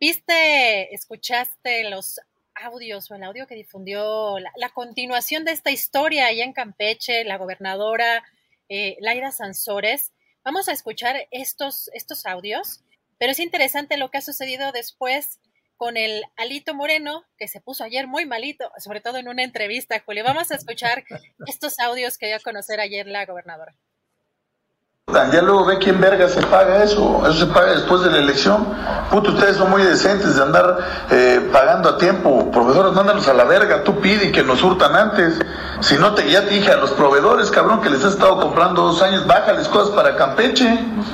¿Viste, escuchaste los audios o el audio que difundió la, continuación de esta historia allá en Campeche, la gobernadora eh, Laira Sansores? Vamos a escuchar estos, estos audios, pero es interesante lo que ha sucedido después con el Alito Moreno, que se puso ayer muy malito, sobre todo en una entrevista, Julio. Vamos a escuchar estos audios que dio a conocer ayer la gobernadora. Ya luego ve quién verga se paga eso. Eso se paga después de la elección. Puto, ustedes son muy decentes de andar eh, pagando a tiempo. Proveedores, mándalos a la verga. Tú pide que nos hurtan antes. Si no, te, ya te dije a los proveedores, cabrón, que les has estado comprando dos años, bájales cosas para Campeche.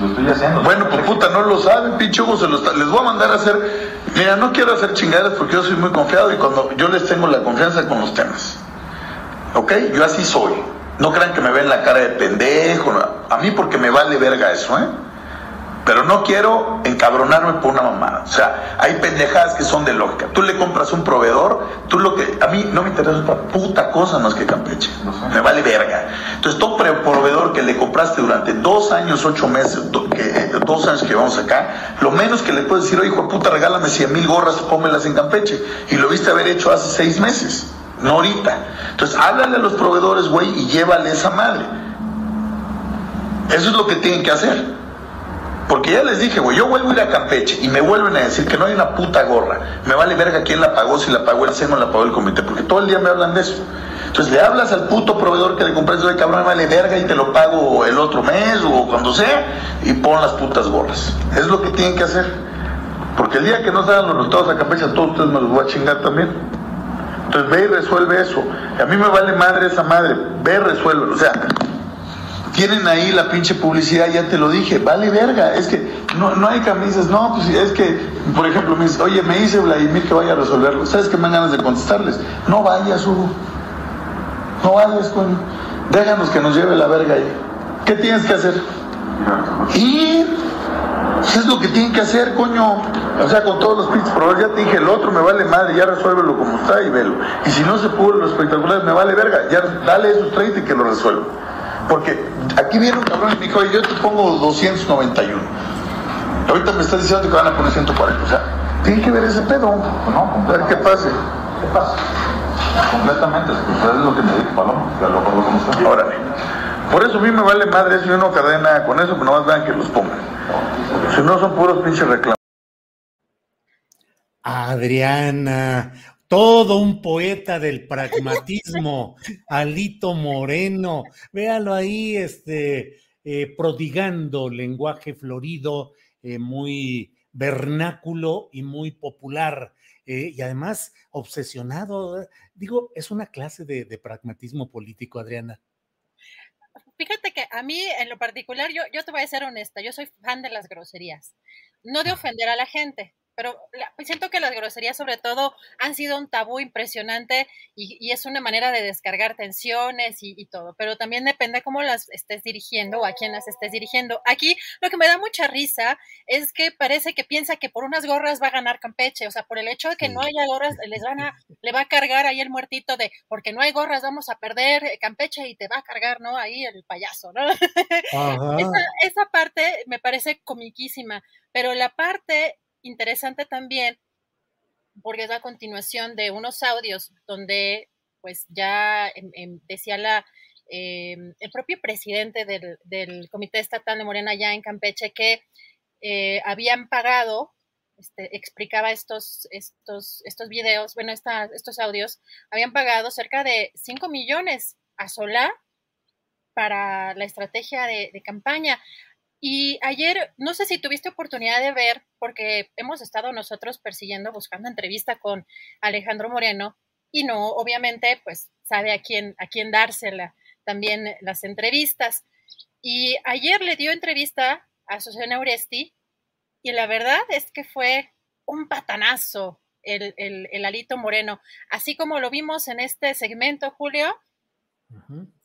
lo estoy haciendo. Bueno, pues puta, no lo saben, pinche Hugo, se los, les voy a mandar a hacer. Mira, no quiero hacer chingadas porque yo soy muy confiado y cuando yo les tengo la confianza con los temas. ¿Ok? Yo así soy. No crean que me ven la cara de pendejo. A mí porque me vale verga eso, ¿eh? Pero no quiero encabronarme por una mamada. O sea, hay pendejadas que son de lógica. Tú le compras un proveedor, tú lo que. A mí no me interesa otra puta cosa más que Campeche. Me vale verga. Entonces, todo proveedor que le compraste durante dos años, ocho meses, que, dos años que vamos acá, lo menos que le puedes decir, oye, hijo de puta, regálame cien mil gorras, pómelas en Campeche. Y lo viste haber hecho hace seis meses no ahorita. Entonces, háblale a los proveedores, güey, y llévale esa madre. Eso es lo que tienen que hacer. Porque ya les dije, güey, yo vuelvo a ir a Campeche y me vuelven a decir que no hay una puta gorra. Me vale verga quién la pagó, si la pagó el SEMO la pagó el comité, porque todo el día me hablan de eso. Entonces le hablas al puto proveedor que le compraste, de cabrón, me vale verga y te lo pago el otro mes o cuando sea y pon las putas gorras. Es lo que tienen que hacer. Porque el día que no salgan los resultados a Campeche, a todos ustedes me los voy a chingar también. Entonces ve y resuelve eso. a mí me vale madre esa madre. Ve y resuelve. O sea, tienen ahí la pinche publicidad, ya te lo dije. Vale verga. Es que no, no hay camisas. No, pues es que, por ejemplo, me dice, oye, me dice Vladimir que vaya a resolverlo. ¿Sabes qué me dan ganas de contestarles? No vayas, Hugo. No vayas, coño. Déjanos que nos lleve la verga ahí. ¿Qué tienes que hacer? Ir es lo que tienen que hacer, coño. O sea, con todos los problemas, ya te dije, el otro me vale madre, ya resuélvelo como está y velo. Y si no se pudo los espectaculares, me vale verga, ya dale esos 30 y que lo resuelva. Porque aquí viene un cabrón y me dijo, yo te pongo 291. Ahorita me estás diciendo que van a poner 140. O sea, tiene que ver ese pedo. No, a ver qué pase. ¿Qué pasa? Completamente, es lo que me dijo Paloma, que lo como está. Órale. Por eso a mí me vale madre si uno cadena con eso, pero nomás vean que los pongan. Si no son puros pinches reclamos. Adriana, todo un poeta del pragmatismo, Alito Moreno, véalo ahí, este, eh, prodigando lenguaje florido, eh, muy vernáculo y muy popular, eh, y además obsesionado. Digo, es una clase de pragmatismo político, Adriana. Fíjate que a mí, en lo particular, yo, yo te voy a ser honesta, yo soy fan de las groserías. No de ofender a la gente, pero siento que las groserías sobre todo han sido un tabú impresionante y, es una manera de descargar tensiones y, todo, pero también depende cómo las estés dirigiendo o a quién las estés dirigiendo. Aquí lo que me da mucha risa es que parece que piensa que por unas gorras va a ganar Campeche, o sea, por el hecho de que no haya gorras, les van a, le va a cargar ahí el muertito de, porque no hay gorras, vamos a perder eh, Campeche y te va a cargar, ¿no? Ahí el payaso, ¿no? esa, esa parte me parece comiquísima, pero la parte interesante también porque es la continuación de unos audios donde pues ya decía la, em, el propio presidente del, Comité Estatal de Morena ya en Campeche que eh, habían pagado, este, explicaba estos, estos, estos videos, bueno, estos audios, habían pagado cerca de 5 millones a Solá para la estrategia de campaña. Y ayer, no sé si tuviste oportunidad de ver, porque hemos estado nosotros persiguiendo, buscando entrevista con Alejandro Moreno, y no, obviamente, pues sabe a quién, a quién dársela también las entrevistas. Y ayer le dio entrevista a Susana Uresti, y la verdad es que fue un patanazo el, el Alito Moreno. Así como lo vimos en este segmento, Julio,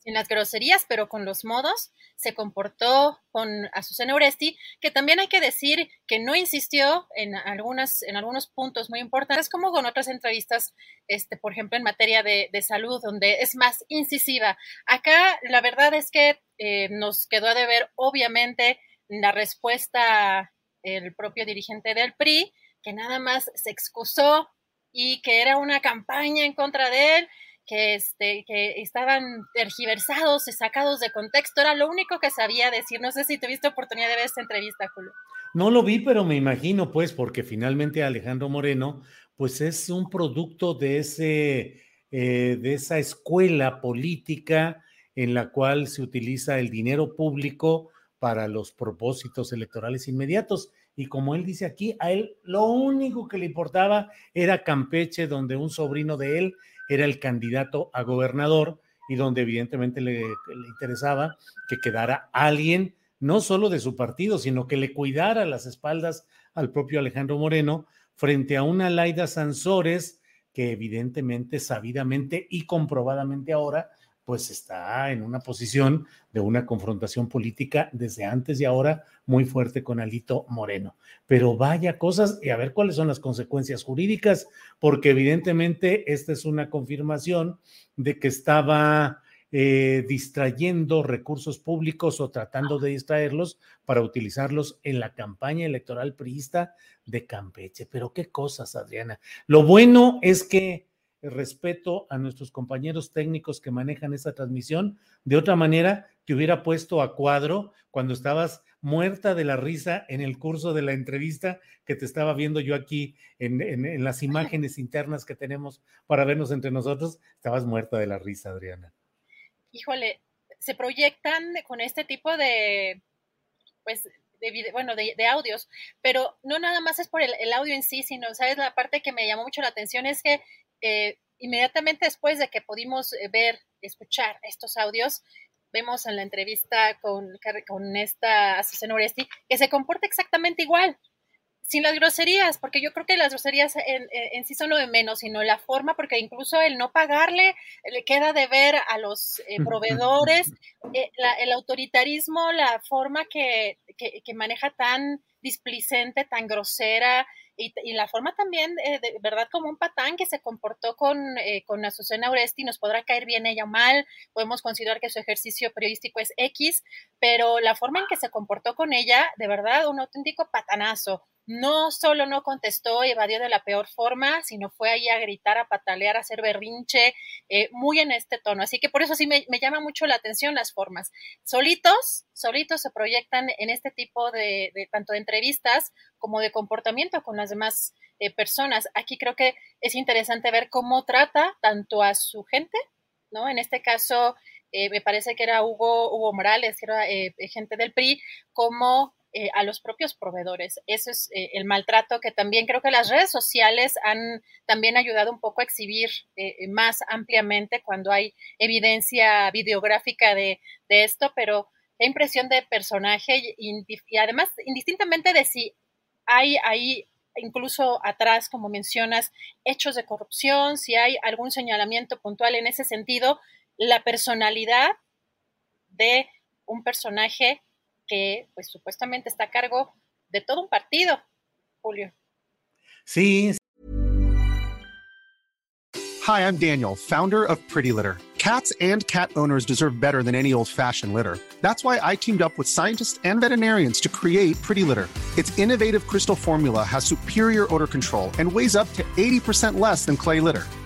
sin las groserías, pero con los modos, se comportó con Azucena Oresti, que también hay que decir que no insistió en, algunas, en algunos puntos muy importantes, como con otras entrevistas, este, por ejemplo, en materia de, salud, donde es más incisiva. Acá la verdad es que eh, nos quedó a deber, obviamente, la respuesta el propio dirigente del PRI, que nada más se excusó y que era una campaña en contra de él que, este, que estaban tergiversados y sacados de contexto. Era lo único que sabía decir. No sé si tuviste oportunidad de ver esta entrevista, Julio. No lo vi, pero me imagino, pues, porque finalmente Alejandro Moreno, pues es un producto de, ese, eh, de esa escuela política en la cual se utiliza el dinero público para los propósitos electorales inmediatos. Y como él dice aquí, a él lo único que le importaba era Campeche, donde un sobrino de él era el candidato a gobernador y donde evidentemente le, interesaba que quedara alguien no solo de su partido, sino que le cuidara las espaldas al propio Alejandro Moreno frente a una Laida Sansores que evidentemente, sabidamente y comprobadamente ahora pues está en una posición de una confrontación política desde antes y ahora muy fuerte con Alito Moreno. Pero vaya cosas y a ver cuáles son las consecuencias jurídicas, porque evidentemente esta es una confirmación de que estaba eh, distrayendo recursos públicos o tratando de distraerlos para utilizarlos en la campaña electoral priista de Campeche. Pero qué cosas, Adriana. Lo bueno es que respeto a nuestros compañeros técnicos que manejan esta transmisión. De otra manera, te hubiera puesto a cuadro cuando estabas muerta de la risa en el curso de la entrevista que te estaba viendo yo aquí en, las imágenes internas que tenemos para vernos entre nosotros. Estabas muerta de la risa, Adriana. Híjole, se proyectan con este tipo de, pues, de bueno, de, audios, pero no nada más es por el, el, audio en sí, sino, ¿sabes? La parte que me llamó mucho la atención es que eh, inmediatamente después de que pudimos eh, ver, escuchar estos audios, vemos en la entrevista con, con esta asesora Oresti que se comporta exactamente igual, sin las groserías, porque yo creo que las groserías en, sí son lo de menos, sino la forma, porque incluso el no pagarle le queda de ver a los eh, proveedores, el autoritarismo, la forma que, que, maneja tan displicente, tan grosera, y, la forma también, eh, de verdad, como un patán que se comportó con, eh, con Azucena Oresti, nos podrá caer bien ella o mal, podemos considerar que su ejercicio periodístico es X, pero la forma en que se comportó con ella, de verdad, un auténtico patanazo no solo no contestó y evadió de la peor forma, sino fue ahí a gritar, a patalear, a hacer berrinche, eh, muy en este tono. Así que por eso sí me, llama mucho la atención las formas. Solitos, solitos se proyectan en este tipo de, tanto de entrevistas como de comportamiento con las demás eh, personas. Aquí creo que es interesante ver cómo trata tanto a su gente, ¿no? En este caso, eh, me parece que era Hugo, Hugo Morales, que era gente del PRI, como eh, a los propios proveedores. Eso es eh, el maltrato que también creo que las redes sociales han también ayudado un poco a exhibir eh, más ampliamente cuando hay evidencia videográfica de, esto, pero la impresión de personaje y, además indistintamente de si hay ahí incluso atrás, como mencionas, hechos de corrupción, si hay algún señalamiento puntual en ese sentido, la personalidad de un personaje que pues supuestamente está a cargo de todo un partido, Julio. Sí. Hi, I'm Daniel, founder of Pretty Litter. Cats and cat owners deserve better than any old-fashioned litter. That's why I teamed up with scientists and veterinarians to create Pretty Litter. Its innovative crystal formula has superior odor control and weighs up to 80% less than clay litter.